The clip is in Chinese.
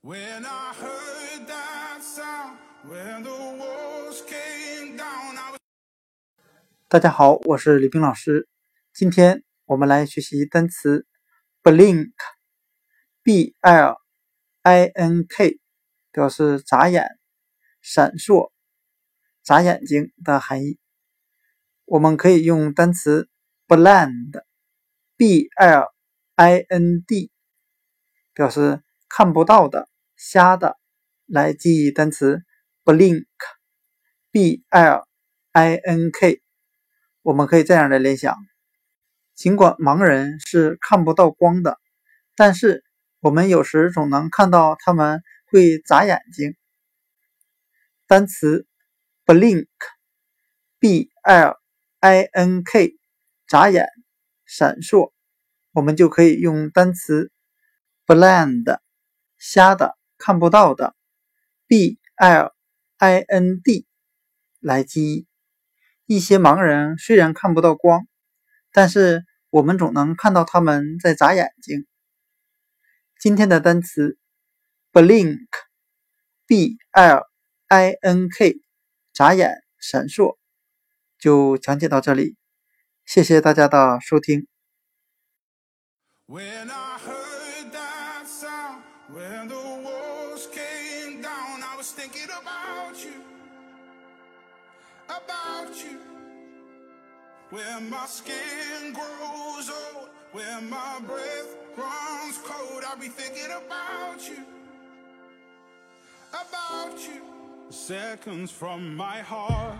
When I heard that sound, when the walls came down, I was 大家好，我是李冰老师。今天我们来学习单词 blink，b l i n k，表示眨眼、闪烁、眨眼睛的含义。我们可以用单词 blind，b l i n d，表示看不到的、瞎的，来记忆单词 blink，b l i n k。我们可以这样来联想：尽管盲人是看不到光的，但是我们有时总能看到他们会眨眼睛。单词 blink，b l i n k，眨眼、闪烁，我们就可以用单词 blind，瞎的、看不到的，b l i n d 来记忆。一些盲人虽然看不到光，但是我们总能看到他们在眨眼睛。今天的单词 blink，b l i n k，眨眼、闪烁，就讲解到这里。谢谢大家的收听。Was thinking about you, about you. When my skin grows old, when my breath runs cold, I'll be thinking about you, about you. Seconds from my heart